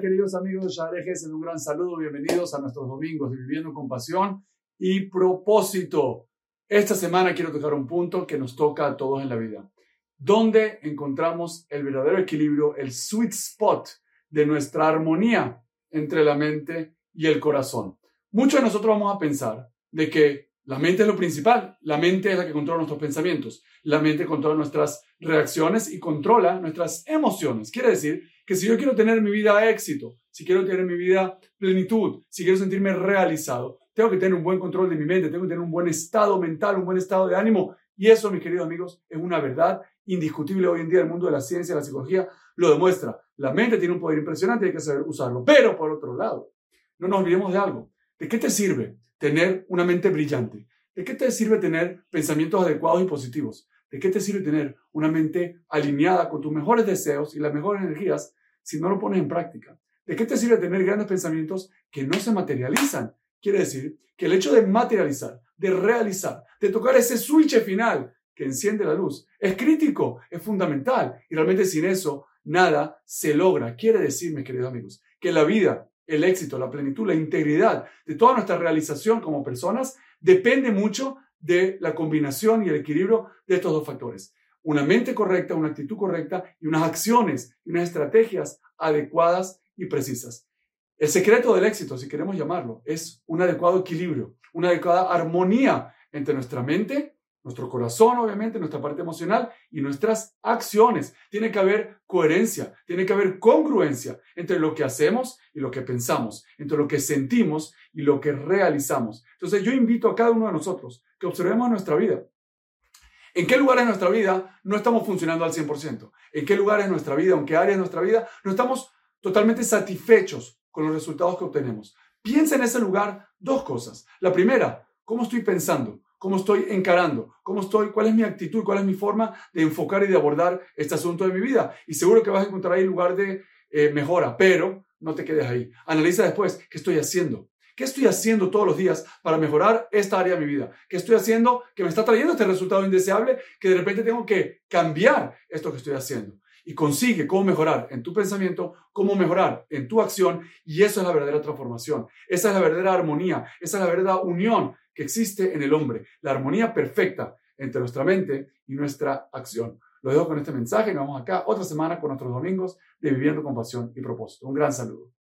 queridos amigos de Sharejes, un gran saludo, bienvenidos a nuestros domingos de Viviendo con Pasión y Propósito. Esta semana quiero tocar un punto que nos toca a todos en la vida. ¿Dónde encontramos el verdadero equilibrio, el sweet spot de nuestra armonía entre la mente y el corazón? Muchos de nosotros vamos a pensar de que la mente es lo principal, la mente es la que controla nuestros pensamientos, la mente controla nuestras reacciones y controla nuestras emociones. Quiere decir que si yo quiero tener mi vida éxito, si quiero tener mi vida plenitud, si quiero sentirme realizado, tengo que tener un buen control de mi mente, tengo que tener un buen estado mental, un buen estado de ánimo. Y eso, mis queridos amigos, es una verdad indiscutible hoy en día. El mundo de la ciencia la psicología lo demuestra. La mente tiene un poder impresionante y hay que saber usarlo. Pero, por otro lado, no nos olvidemos de algo. ¿De qué te sirve tener una mente brillante? ¿De qué te sirve tener pensamientos adecuados y positivos? ¿De qué te sirve tener una mente alineada con tus mejores deseos y las mejores energías si no lo pones en práctica? ¿De qué te sirve tener grandes pensamientos que no se materializan? Quiere decir que el hecho de materializar, de realizar, de tocar ese switch final que enciende la luz, es crítico, es fundamental. Y realmente sin eso, nada se logra. Quiere decir, mis queridos amigos, que la vida, el éxito, la plenitud, la integridad de toda nuestra realización como personas depende mucho de la combinación y el equilibrio de estos dos factores. Una mente correcta, una actitud correcta y unas acciones y unas estrategias adecuadas y precisas. El secreto del éxito, si queremos llamarlo, es un adecuado equilibrio, una adecuada armonía entre nuestra mente, nuestro corazón, obviamente, nuestra parte emocional y nuestras acciones. Tiene que haber coherencia, tiene que haber congruencia entre lo que hacemos y lo que pensamos, entre lo que sentimos y lo que realizamos. Entonces yo invito a cada uno de nosotros que observemos nuestra vida ¿En qué lugares de nuestra vida no estamos funcionando al 100%? ¿En qué lugares de nuestra vida, en qué áreas de nuestra vida no estamos totalmente satisfechos con los resultados que obtenemos? Piensa en ese lugar dos cosas. La primera, ¿cómo estoy pensando? ¿Cómo estoy encarando? ¿Cómo estoy? ¿Cuál es mi actitud? ¿Cuál es mi forma de enfocar y de abordar este asunto de mi vida? Y seguro que vas a encontrar ahí lugar de eh, mejora, pero no te quedes ahí. Analiza después qué estoy haciendo, ¿Qué estoy haciendo todos los días para mejorar esta área de mi vida? ¿Qué estoy haciendo que me está trayendo este resultado indeseable que de repente tengo que cambiar esto que estoy haciendo? Y consigue cómo mejorar en tu pensamiento, cómo mejorar en tu acción. Y eso es la verdadera transformación. Esa es la verdadera armonía. Esa es la verdadera unión que existe en el hombre. La armonía perfecta entre nuestra mente y nuestra acción. Lo dejo con este mensaje. Nos vemos acá otra semana con nuestros domingos de Viviendo con Pasión y Propósito. Un gran saludo.